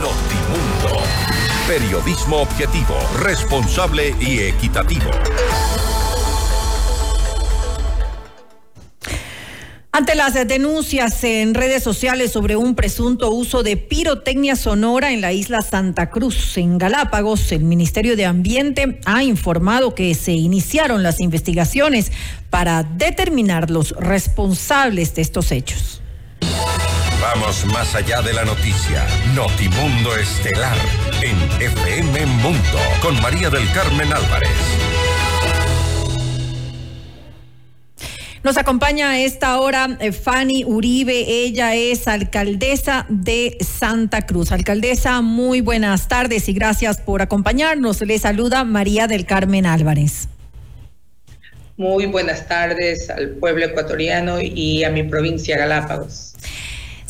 Notimundo. Periodismo objetivo, responsable y equitativo. Ante las denuncias en redes sociales sobre un presunto uso de pirotecnia sonora en la isla Santa Cruz, en Galápagos, el Ministerio de Ambiente ha informado que se iniciaron las investigaciones para determinar los responsables de estos hechos. Vamos más allá de la noticia. Notimundo Estelar en FM Mundo con María del Carmen Álvarez. Nos acompaña a esta hora eh, Fanny Uribe, ella es alcaldesa de Santa Cruz. Alcaldesa, muy buenas tardes y gracias por acompañarnos. Le saluda María del Carmen Álvarez. Muy buenas tardes al pueblo ecuatoriano y a mi provincia Galápagos.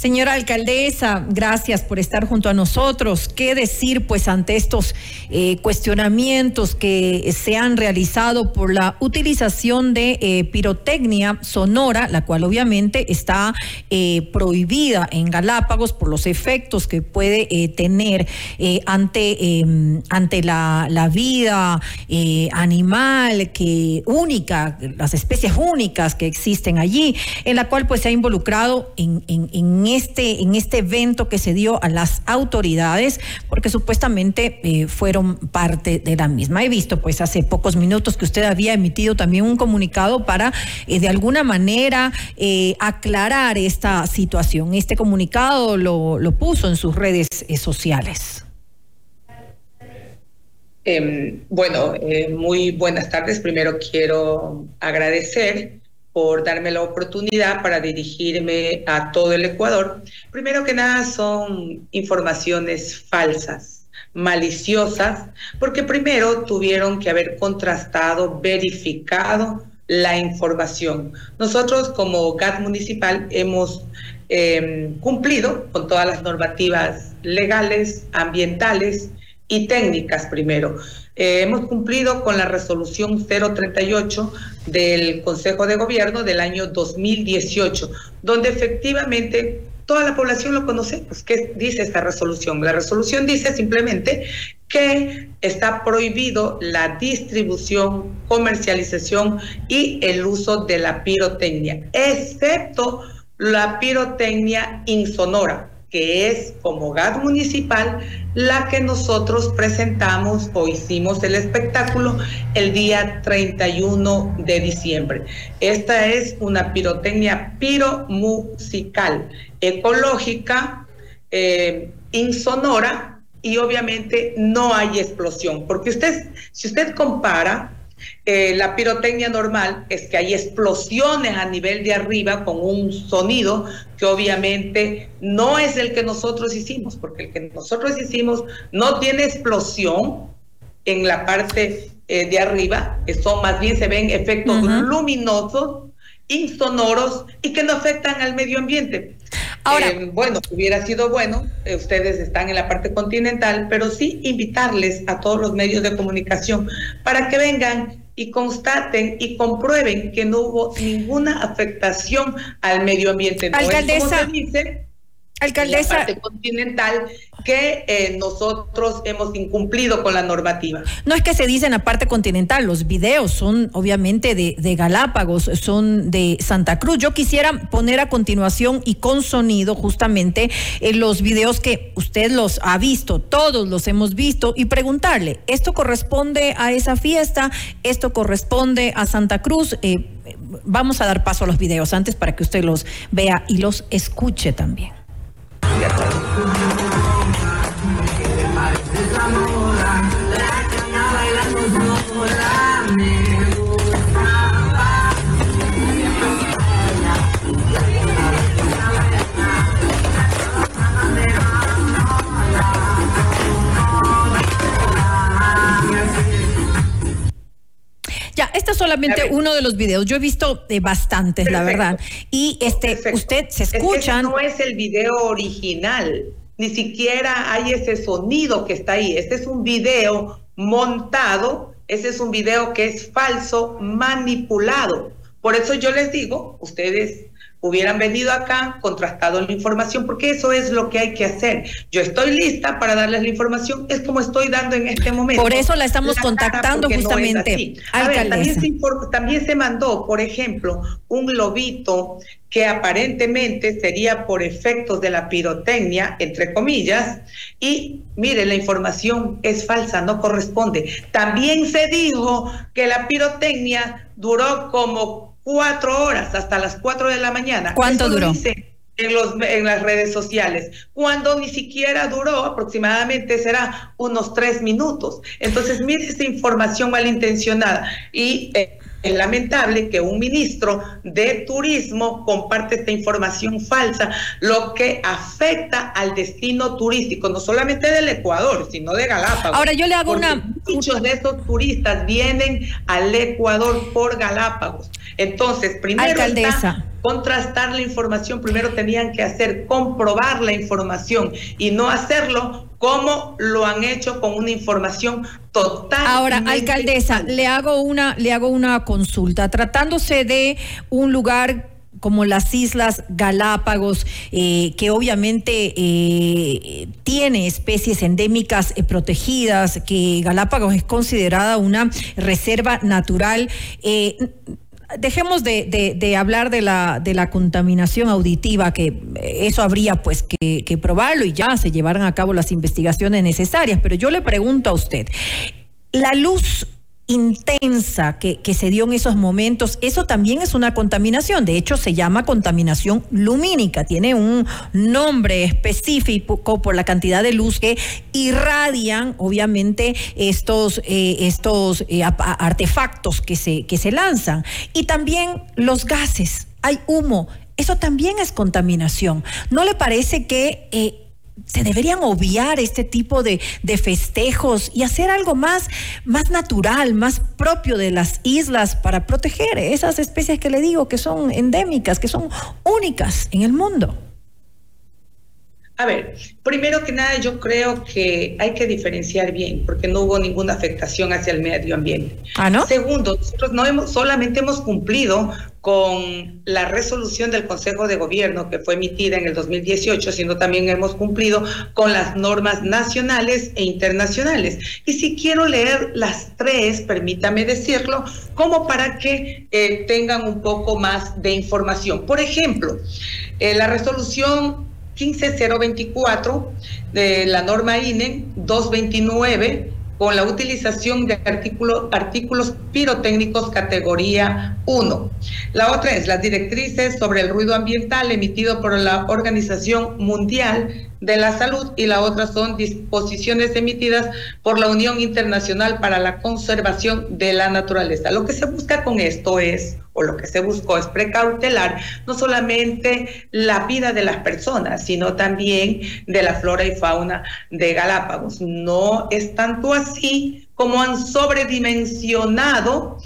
Señora alcaldesa, gracias por estar junto a nosotros. ¿Qué decir pues ante estos eh, cuestionamientos que se han realizado por la utilización de eh, pirotecnia sonora, la cual obviamente está eh, prohibida en Galápagos por los efectos que puede tener ante, em, ante la, la vida animal que única, las especies únicas que existen allí, en la cual pues se ha involucrado en, en, en este, en este evento que se dio a las autoridades, porque supuestamente eh, fueron parte de la misma. He visto pues hace pocos minutos que usted había emitido también un comunicado para eh, de alguna manera eh, aclarar esta situación. Este comunicado lo, puso en sus redes sociales. Em, bueno, muy buenas tardes. Primero quiero agradecer por darme la oportunidad para dirigirme a todo el Ecuador. Primero que nada son informaciones falsas, maliciosas, porque primero tuvieron que haber contrastado, verificado la información. Nosotros como GAT municipal hemos em, cumplido con todas las normativas legales, ambientales y técnicas primero. Eh, hemos cumplido con la resolución 038 del Consejo de Gobierno del año 2018, donde efectivamente toda la población lo conoce. Pues, ¿Qué dice esta resolución? La resolución dice simplemente que está prohibido la distribución, comercialización y el uso de la pirotecnia, excepto la pirotecnia insonora que es como GAD municipal la que nosotros presentamos o hicimos el espectáculo el día 31 de diciembre. Esta es una pirotecnia piromusical, ecológica, eh, insonora y obviamente no hay explosión, porque usted, si usted compara eh, la pirotecnia normal es que hay explosiones a nivel de arriba con un sonido que obviamente no es el que nosotros hicimos, porque el que nosotros hicimos no tiene explosión en la parte eh, de arriba, son más bien se ven efectos luminosos, insonoros y que no afectan al medio ambiente. Ahora, eh, bueno, hubiera sido bueno, ustedes están en la parte continental, pero sí invitarles a todos los medios de comunicación para que vengan y constaten y comprueben que no hubo ninguna afectación al medio ambiente. No Alcaldesa, dice, Alcaldesa. La parte continental que eh, nosotros hemos incumplido con la normativa. No es que se dice en la parte continental, los videos son obviamente de, de, Galápagos, son de Santa Cruz. Yo quisiera poner a continuación y con sonido justamente eh, los videos que usted los ha visto, todos los hemos visto, y preguntarle, ¿esto corresponde a esa fiesta? ¿Esto corresponde a Santa Cruz? Eh, vamos a dar paso a los videos antes para que usted los vea y los escuche también. Ya, solamente uno de los videos. Yo he visto eh, bastantes, la verdad. Y este, usted se escucha. no es el video original, ni siquiera hay ese sonido que está ahí. Este es un video montado, ese es un video que es falso, manipulado. Por eso yo les digo, ustedes hubieran venido acá, contrastado la información, porque eso es lo que hay que hacer. Yo estoy lista para darles la información, es como estoy dando en este momento. Por eso la estamos contactando justamente. también, se también se mandó, por ejemplo, un globito que aparentemente sería por efectos de la pirotecnia, entre comillas, y mire, la información es falsa, no corresponde. También se dijo que la pirotecnia duró como cuatro horas, hasta las cuatro de la mañana. ¿Cuánto duró? en, los, en las redes sociales, cuando ni siquiera duró aproximadamente será unos tres minutos. Entonces, mire esa información malintencionada y eh, es lamentable que un ministro de turismo comparte esta información falsa, lo que afecta al destino turístico, no solamente del Ecuador, sino de Galápagos. Ahora yo le hago una... Muchos de estos turistas vienen al Ecuador por Galápagos. Entonces, primero Está contrastar la información, primero tenían que hacer, comprobar la información y no hacerlo como lo han hecho con una información total. Ahora, alcaldesa, le hago una, le hago una consulta. Tratándose de un lugar como las Islas Galápagos, eh, que obviamente eh, tiene especies endémicas eh, protegidas, que Galápagos es considerada una reserva natural dejemos de, hablar de la, de la contaminación auditiva, que eso habría pues que, que probarlo y ya se llevaran a cabo las investigaciones necesarias. Pero yo le pregunto a usted, la luz intensa que, que, se dio en esos momentos, eso también es una contaminación. De hecho, se llama contaminación lumínica. Tiene un nombre específico por la cantidad de luz que irradian, obviamente, estos, eh, estos eh, artefactos que se, que se lanzan. Y también los gases. Hay humo. Eso también es contaminación. ¿No le parece que... Eh, se deberían obviar este tipo de, festejos y hacer algo más, más natural, más propio de las islas para proteger esas especies que le digo que son endémicas, que son únicas en el mundo. A ver, primero que nada yo creo que hay que diferenciar bien, porque no hubo ninguna afectación hacia el medio ambiente. ¿Ah, no? Segundo, nosotros no hemos, solamente hemos cumplido con la resolución del Consejo de Gobierno que fue emitida en el 2018, sino también hemos cumplido con las normas nacionales e internacionales. Y si quiero leer las tres, permítame decirlo, como para que eh, tengan un poco más de información. Por ejemplo, eh, la resolución 15024 de la norma INE 229 con la utilización de artículos pirotécnicos categoría 1. La otra es las directrices sobre el ruido ambiental emitido por la Organización Mundial de la Salud y la otra son disposiciones emitidas por la Unión Internacional para la Conservación de la Naturaleza. Lo que se busca con esto es, lo que se buscó es precautelar no solamente la vida de las personas, sino también de la flora y fauna de Galápagos. No es tanto así como han sobredimensionado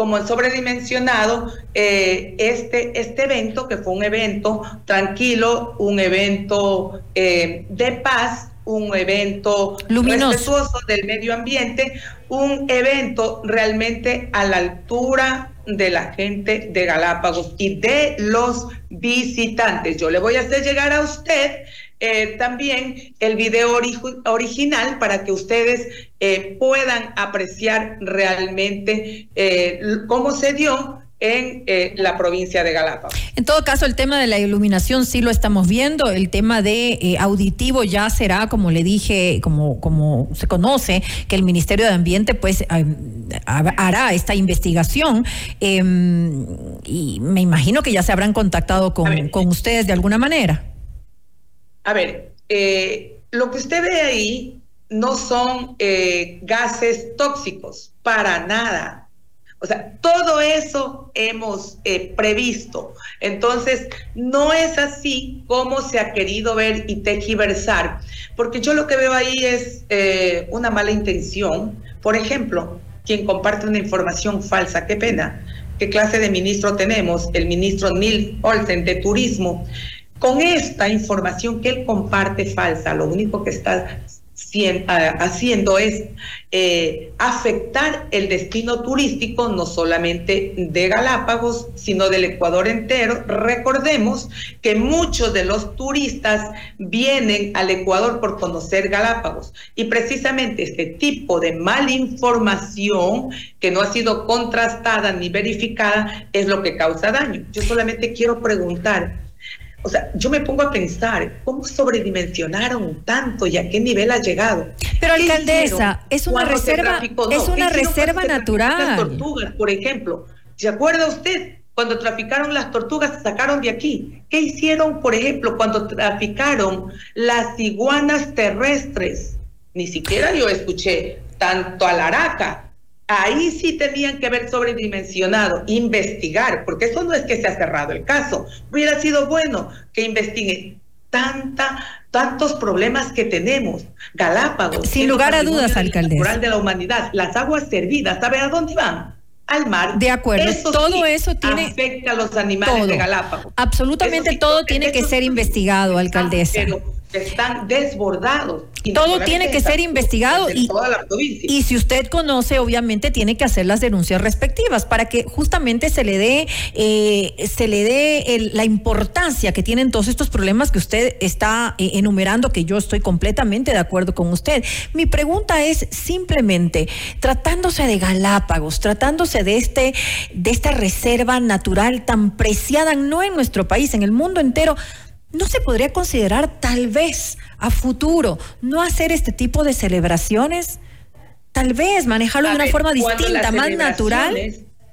como sobredimensionado eh, este, este evento, que fue un evento tranquilo, un evento eh, de paz, un evento Luminoso. respetuoso del medio ambiente, un evento realmente a la altura de la gente de Galápagos y de los visitantes. Yo le voy a hacer llegar a usted eh, también el video original para que ustedes eh, puedan apreciar realmente eh, cómo se dio en la provincia de Galápagos. En todo caso, el tema de la iluminación sí lo estamos viendo. El tema de auditivo ya será, como le dije, como, como se conoce, que el Ministerio de Ambiente pues hará esta investigación. Em, y me imagino que ya se habrán contactado con, con ustedes de alguna manera. A ver, eh, lo que usted ve ahí no son eh, gases tóxicos, para nada. O sea, todo eso hemos eh, previsto. Entonces, no es así como se ha querido ver y tejiversar, porque yo lo que veo ahí es una mala intención. Por ejemplo, quien comparte una información falsa, qué pena. ¿Qué clase de ministro tenemos? El ministro Nils Olsen de Turismo con esta información que él comparte falsa, lo único que está haciendo es eh, afectar el destino turístico no solamente de Galápagos, sino del Ecuador entero. Recordemos que muchos de los turistas vienen al Ecuador por conocer Galápagos y precisamente este tipo de malinformación que no ha sido contrastada ni verificada es lo que causa daño. Yo solamente quiero preguntar, o sea, yo me pongo a pensar, ¿cómo sobredimensionaron tanto y a qué nivel ha llegado? Pero alcaldesa, es una reserva, es una reserva natural. Las tortugas, por ejemplo, ¿se acuerda usted? Cuando traficaron las tortugas, se sacaron de aquí. ¿Qué hicieron, por ejemplo, cuando traficaron las iguanas terrestres? Ni siquiera yo escuché tanto a la araca Ahí sí tenían que haber sobredimensionado, investigar, porque eso no es que se ha cerrado el caso. Hubiera sido bueno que investiguen tanta, tantos problemas que tenemos. Galápagos. Sin lugar a dudas, alcaldesa. de la humanidad. Las aguas servidas, ¿sabe a dónde van? Al mar. De acuerdo, todo eso tiene. Afecta a los animales de Galápagos. Absolutamente todo tiene que ser investigado, alcaldesa están desbordados. Todo tiene que ser investigado y, y si usted conoce, obviamente tiene que hacer las denuncias respectivas para que justamente se le dé eh, se le dé la importancia que tienen todos estos problemas que usted está eh, enumerando, que yo estoy completamente de acuerdo con usted. Mi pregunta es simplemente, tratándose de Galápagos, tratándose de este de esta reserva natural tan preciada no en nuestro país, en el mundo entero. ¿No se podría considerar tal vez a futuro no hacer este tipo de celebraciones? Tal vez manejarlo de una forma distinta, más natural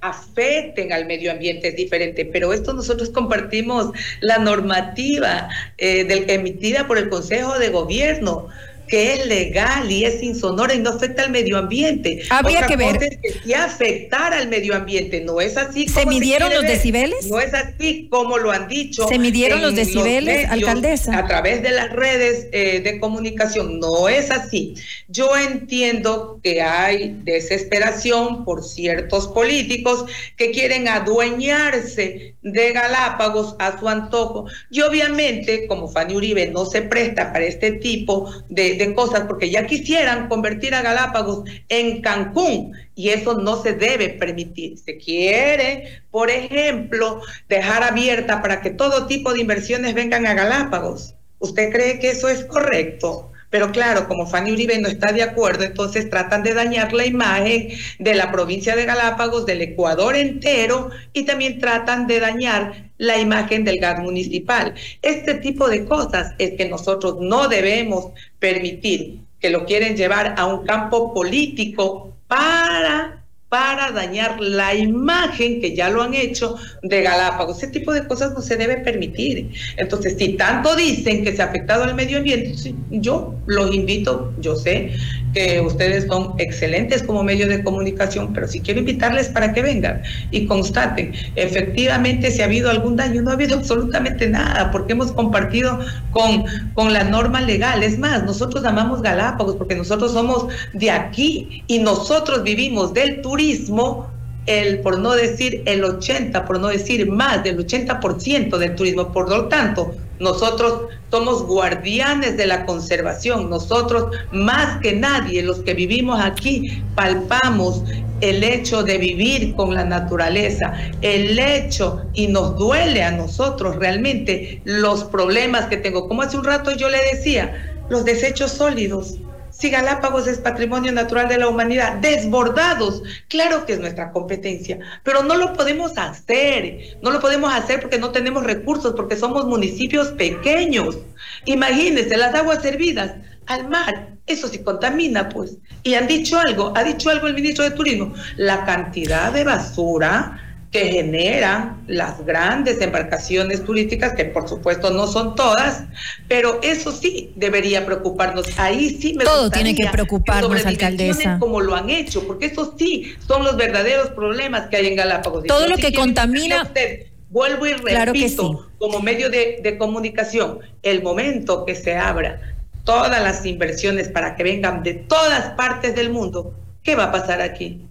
afecten al medio ambiente es diferente, pero esto nosotros compartimos la normativa eh, del, emitida por el Consejo de Gobierno que es legal y es insonora y no afecta al medio ambiente. Habría que ver. que afectar al medio ambiente, no es así. ¿Se midieron los decibeles? No es así como lo han dicho. ¿Se midieron los decibeles, alcaldesa? A través de las redes eh, de comunicación, no es así. Yo entiendo que hay desesperación por ciertos políticos que quieren adueñarse de Galápagos a su antojo. Y obviamente, como Fanny Uribe no se presta para este tipo de de cosas, porque ya quisieran convertir a Galápagos en Cancún y eso no se debe permitir. Se quiere, por ejemplo, dejar abierta para que todo tipo de inversiones vengan a Galápagos. ¿Usted cree que eso es correcto? Pero claro, como Fanny Uribe no está de acuerdo, entonces tratan de dañar la imagen de la provincia de Galápagos, del Ecuador entero, y también tratan de dañar la imagen del gas municipal. Este tipo de cosas es que nosotros no debemos permitir que lo quieren llevar a un campo político para para dañar la imagen que ya lo han hecho de Galápagos. Ese tipo de cosas no se debe permitir. Entonces, si tanto dicen que se ha afectado al medio ambiente, yo los invito, yo sé que ustedes son excelentes como medio de comunicación, pero si quiero invitarles para que vengan y constaten, efectivamente si ha habido algún daño, no ha habido absolutamente nada, porque hemos compartido con, con la norma legal. Es más, nosotros amamos Galápagos porque nosotros somos de aquí y nosotros vivimos del turismo el, por no decir el 80, por no decir más del 80% del turismo. Por lo tanto, nosotros somos guardianes de la conservación. Nosotros, más que nadie, los que vivimos aquí, palpamos el hecho de vivir con la naturaleza, el hecho, y nos duele a nosotros realmente los problemas que tengo. Como hace un rato yo le decía, los desechos sólidos si Galápagos es patrimonio natural de la humanidad, desbordados, claro que es nuestra competencia, pero no lo podemos hacer, no lo podemos hacer porque no tenemos recursos, porque somos municipios pequeños. Imagínense las aguas servidas al mar, eso sí contamina, pues. Y han dicho algo, ha dicho algo el ministro de Turismo, la cantidad de basura que generan las grandes embarcaciones turísticas, que por supuesto no son todas, pero eso sí debería preocuparnos. Ahí sí me Todo tiene que preocuparnos, alcaldesa. Como lo han hecho, porque esos sí son los verdaderos problemas que hay en Galápagos. Todo lo que contamina... vuelvo y repito, como medio de, de comunicación, el momento que se abra todas las inversiones para que vengan de todas partes del mundo, ¿qué va a pasar aquí?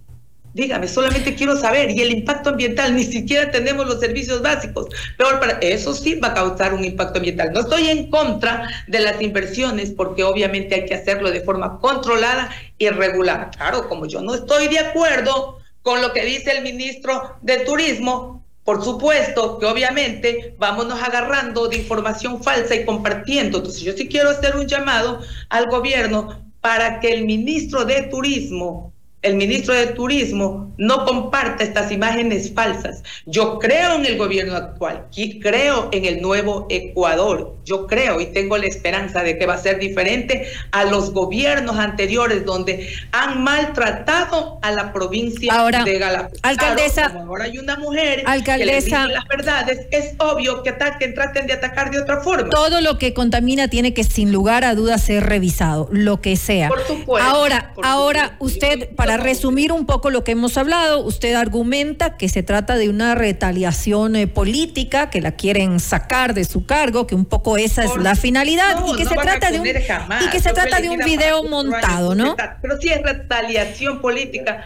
Dígame, solamente quiero saber. Y el impacto ambiental, ni siquiera tenemos los servicios básicos. Peor para eso sí va a causar un impacto ambiental. No estoy en contra de las inversiones porque obviamente hay que hacerlo de forma controlada y regular. Claro, como yo no estoy de acuerdo con lo que dice el ministro de Turismo, por supuesto que obviamente vámonos agarrando de información falsa y compartiendo. Entonces yo sí quiero hacer un llamado al gobierno para que el ministro de Turismo el ministro de Turismo no comparte estas imágenes falsas. Yo creo en el gobierno actual y creo en el nuevo Ecuador. Yo creo y tengo la esperanza de que va a ser diferente a los gobiernos anteriores donde han maltratado a la provincia de Galapagos. Alcaldesa, ahora hay una mujer alcaldesa, que le las verdades, es obvio que ataquen, traten de atacar de otra forma. Todo lo que contamina tiene que sin lugar a dudas ser revisado, lo que sea. Por supuesto. Ahora, ahora usted para resumir un poco lo que hemos hablado, usted argumenta que se trata de una retaliación eh, política, que la quieren sacar de su cargo, que un poco esa es la finalidad y que se trata de un y que se trata de un video montado, ¿no? Pero sí es retaliación política,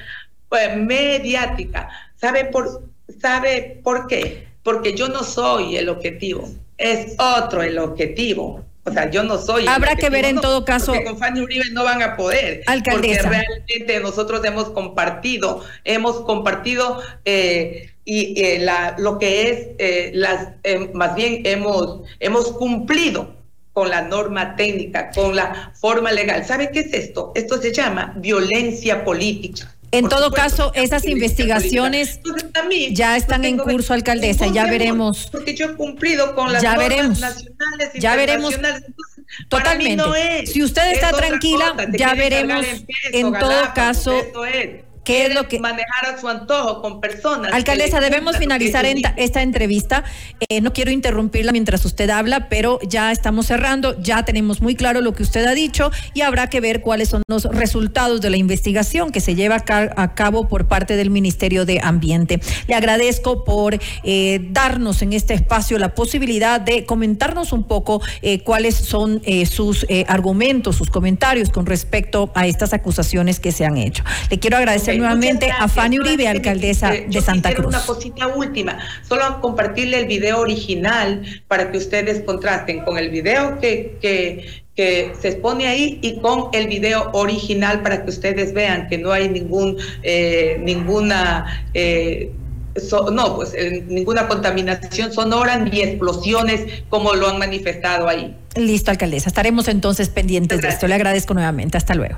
pues, mediática. ¿Sabe por sabe por qué? Porque yo no soy el objetivo, es otro el objetivo. O sea, yo no soy. Habrá que ver en todo caso. Porque con Fanny Uribe no van a poder. Alcaldesa. Porque realmente nosotros hemos compartido, hemos compartido eh, y eh, la, lo que es, eh, las, más bien hemos, hemos cumplido con la norma técnica, con la forma legal. ¿Sabe qué es esto? Esto se llama violencia política. En todo caso, esas investigaciones ya están en curso, alcaldesa, ya veremos. Porque yo he cumplido con las ya veremos, nacionales, ya veremos. Totalmente. si usted está tranquila, ya veremos. En todo caso, ¿Qué es lo que manejar a su antojo con personas? Alcaldesa, debemos finalizar esta entrevista. Eh, no quiero interrumpirla mientras usted habla, pero ya estamos cerrando, ya tenemos muy claro lo que usted ha dicho y habrá que ver cuáles son los resultados de la investigación que se lleva a cabo por parte del Ministerio de Ambiente. Le agradezco por eh, darnos en este espacio la posibilidad de comentarnos un poco eh, cuáles son sus argumentos, sus comentarios con respecto a estas acusaciones que se han hecho. Le quiero agradecer nuevamente a Fanny Uribe, alcaldesa de Santa Cruz. Una cosita última, solo compartirle el video original para que ustedes contrasten con el video que, que, que se expone ahí y con el video original para que ustedes vean que no hay ningún eh, ninguna eh, no, pues eh, ninguna contaminación sonora ni explosiones como lo han manifestado ahí. Listo, alcaldesa. Estaremos entonces pendientes de esto. Le agradezco nuevamente. Hasta luego.